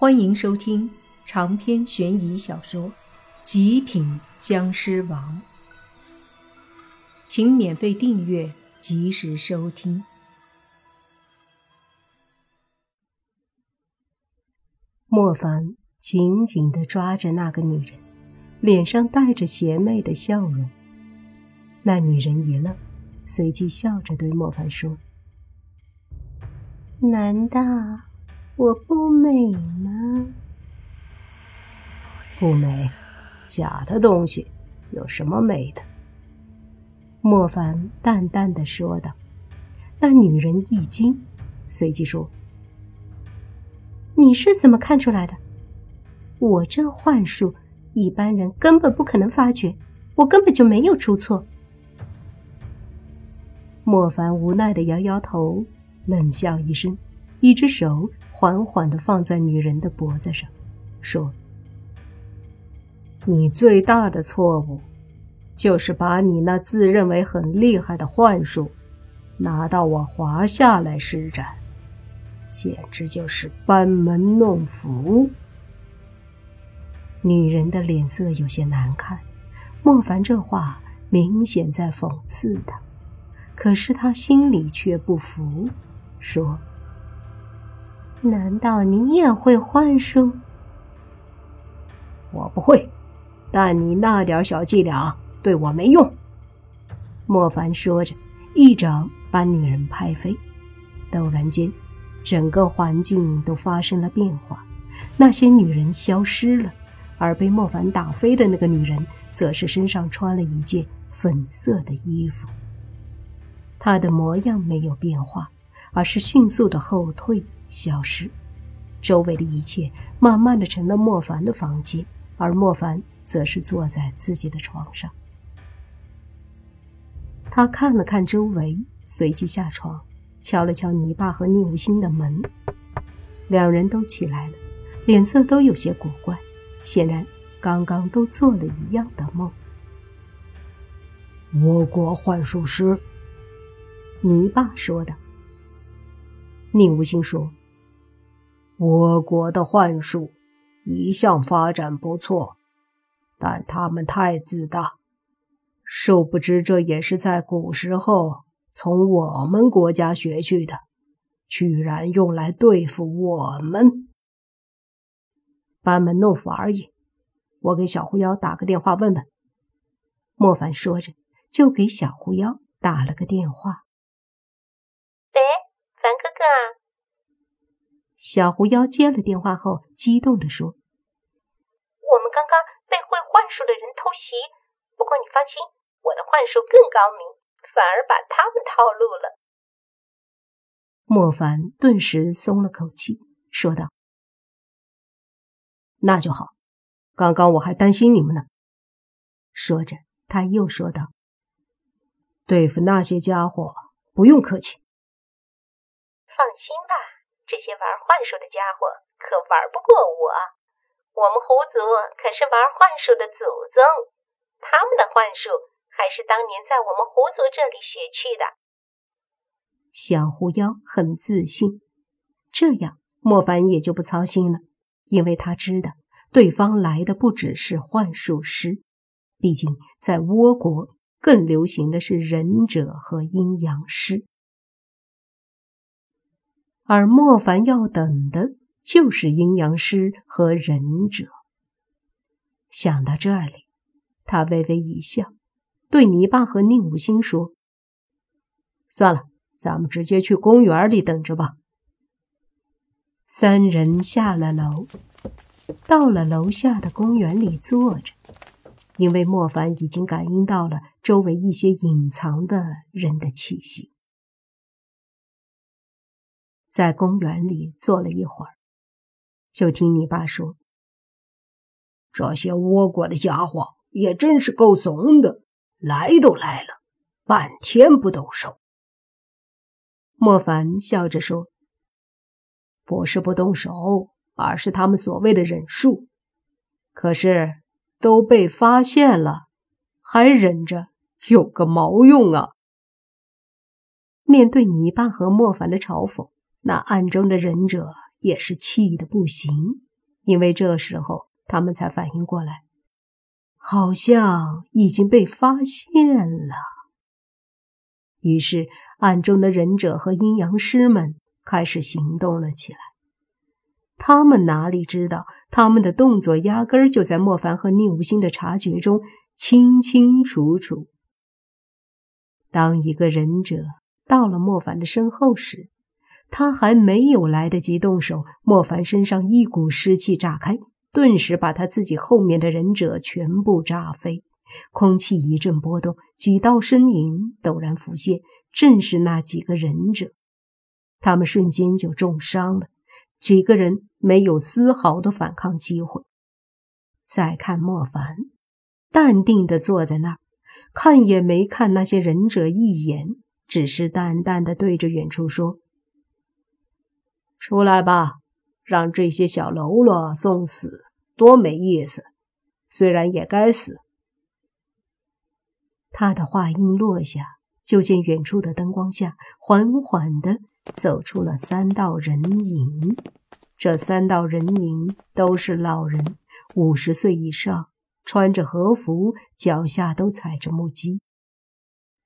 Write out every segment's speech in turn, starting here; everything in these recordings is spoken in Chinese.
欢迎收听长篇悬疑小说《极品僵尸王》，请免费订阅，及时收听。莫凡紧紧的抓着那个女人，脸上带着邪魅的笑容。那女人一愣，随即笑着对莫凡说：“难道？”我不美吗？不美，假的东西有什么美的？莫凡淡淡的说道。那女人一惊，随即说：“你是怎么看出来的？我这幻术，一般人根本不可能发觉，我根本就没有出错。”莫凡无奈的摇摇头，冷笑一声，一只手。缓缓的放在女人的脖子上，说：“你最大的错误，就是把你那自认为很厉害的幻术，拿到我华夏来施展，简直就是班门弄斧。”女人的脸色有些难看，莫凡这话明显在讽刺她，可是她心里却不服，说。难道你也会幻术？我不会，但你那点小伎俩对我没用。莫凡说着，一掌把女人拍飞。陡然间，整个环境都发生了变化，那些女人消失了，而被莫凡打飞的那个女人，则是身上穿了一件粉色的衣服。她的模样没有变化，而是迅速的后退。消失，周围的一切慢慢的成了莫凡的房间，而莫凡则是坐在自己的床上。他看了看周围，随即下床，敲了敲泥巴和宁无心的门。两人都起来了，脸色都有些古怪，显然刚刚都做了一样的梦。倭国幻术师，泥巴说道。宁无心说。我国的幻术一向发展不错，但他们太自大，殊不知这也是在古时候从我们国家学去的，居然用来对付我们，班门弄斧而已。我给小狐妖打个电话问问。莫凡说着，就给小狐妖打了个电话。啊。小狐妖接了电话后，激动地说：“我们刚刚被会幻术的人偷袭，不过你放心，我的幻术更高明，反而把他们套路了。”莫凡顿时松了口气，说道：“那就好，刚刚我还担心你们呢。”说着，他又说道：“对付那些家伙，不用客气。”这些玩幻术的家伙可玩不过我，我们狐族可是玩幻术的祖宗，他们的幻术还是当年在我们狐族这里学去的。小狐妖很自信，这样莫凡也就不操心了，因为他知道对方来的不只是幻术师，毕竟在倭国更流行的是忍者和阴阳师。而莫凡要等的就是阴阳师和忍者。想到这里，他微微一笑，对泥巴和宁武星说：“算了，咱们直接去公园里等着吧。”三人下了楼，到了楼下的公园里坐着，因为莫凡已经感应到了周围一些隐藏的人的气息。在公园里坐了一会儿，就听你爸说：“这些倭国的家伙也真是够怂的，来都来了，半天不动手。”莫凡笑着说：“不是不动手，而是他们所谓的忍术。可是都被发现了，还忍着有个毛用啊！”面对泥巴和莫凡的嘲讽。那暗中的忍者也是气得不行，因为这时候他们才反应过来，好像已经被发现了。于是，暗中的忍者和阴阳师们开始行动了起来。他们哪里知道，他们的动作压根儿就在莫凡和宁无心的察觉中清清楚楚。当一个忍者到了莫凡的身后时，他还没有来得及动手，莫凡身上一股湿气炸开，顿时把他自己后面的忍者全部炸飞。空气一阵波动，几道身影陡然浮现，正是那几个忍者。他们瞬间就重伤了，几个人没有丝毫的反抗机会。再看莫凡，淡定地坐在那儿，看也没看那些忍者一眼，只是淡淡的对着远处说：“出来吧，让这些小喽啰送死，多没意思。虽然也该死。”他的话音落下，就见远处的灯光下，缓缓地走出了三道人影。这三道人影都是老人，五十岁以上，穿着和服，脚下都踩着木屐。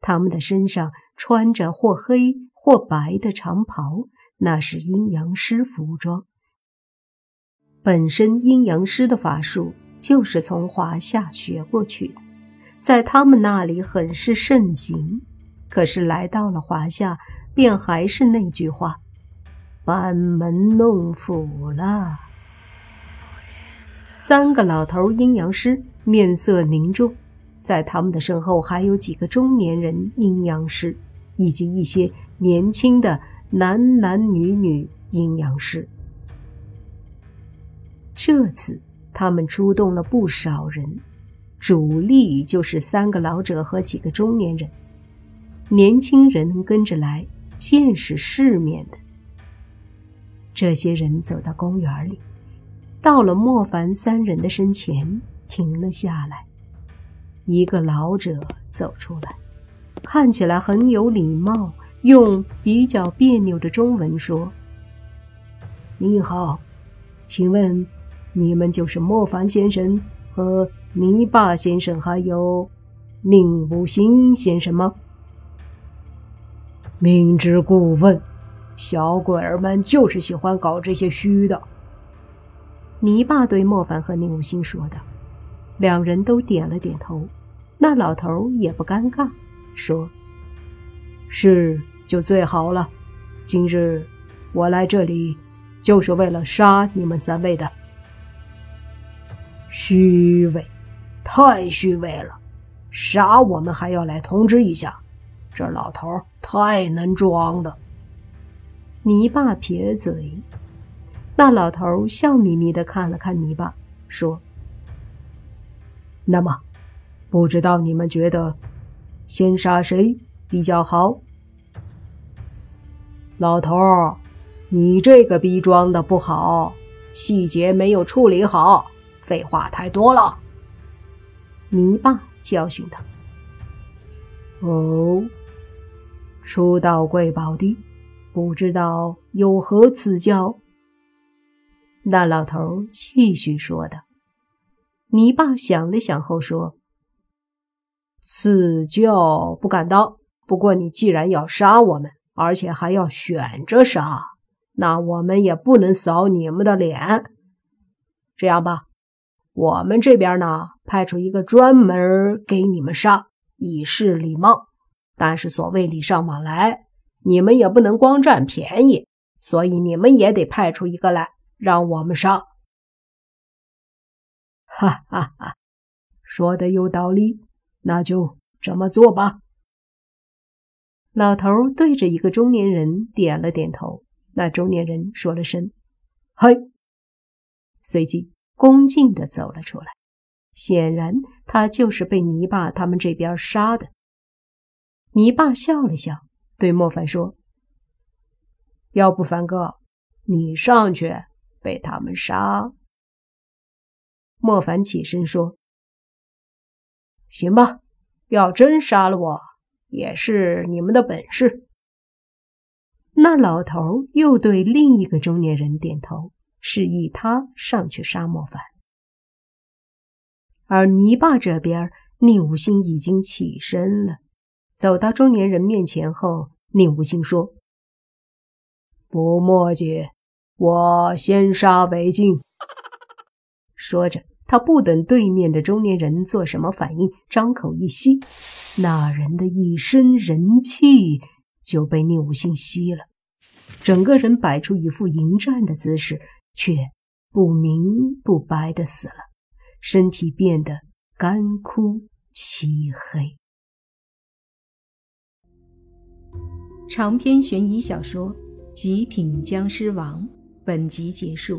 他们的身上穿着或黑或白的长袍，那是阴阳师服装。本身阴阳师的法术就是从华夏学过去的。在他们那里很是盛行，可是来到了华夏，便还是那句话，班门弄斧了。三个老头阴阳师面色凝重，在他们的身后还有几个中年人阴阳师，以及一些年轻的男男女女阴阳师。这次他们出动了不少人。主力就是三个老者和几个中年人，年轻人跟着来见识世面的。这些人走到公园里，到了莫凡三人的身前，停了下来。一个老者走出来，看起来很有礼貌，用比较别扭的中文说：“你好，请问你们就是莫凡先生和？”泥巴先生还有宁无心先生吗？明知故问，小鬼儿们就是喜欢搞这些虚的。泥巴对莫凡和宁无心说的，两人都点了点头。那老头也不尴尬，说：“是就最好了。今日我来这里，就是为了杀你们三位的。虚伪。”太虚伪了，杀我们还要来通知一下，这老头太能装了。泥巴撇嘴，那老头笑眯眯的看了看泥巴，说：“那么，不知道你们觉得先杀谁比较好？”老头，你这个逼装的不好，细节没有处理好，废话太多了。泥巴教训他：“哦，初到贵宝地，不知道有何赐教？”那老头继续说道。泥巴想了想后说：“赐教不敢当，不过你既然要杀我们，而且还要选着杀，那我们也不能扫你们的脸。这样吧。”我们这边呢，派出一个专门给你们杀，以示礼貌。但是所谓礼尚往来，你们也不能光占便宜，所以你们也得派出一个来让我们杀。哈哈哈，说的有道理，那就这么做吧。老头对着一个中年人点了点头，那中年人说了声“嘿”，随即。恭敬地走了出来，显然他就是被泥巴他们这边杀的。泥巴笑了笑，对莫凡说：“要不凡哥，你上去被他们杀？”莫凡起身说：“行吧，要真杀了我，也是你们的本事。”那老头又对另一个中年人点头，示意他上去杀莫凡。而泥巴这边，宁无心已经起身了，走到中年人面前后，宁无心说：“不墨迹，我先杀为敬。”说着，他不等对面的中年人做什么反应，张口一吸，那人的一身人气就被宁武兴吸了，整个人摆出一副迎战的姿势，却不明不白的死了。身体变得干枯漆黑。长篇悬疑小说《极品僵尸王》本集结束，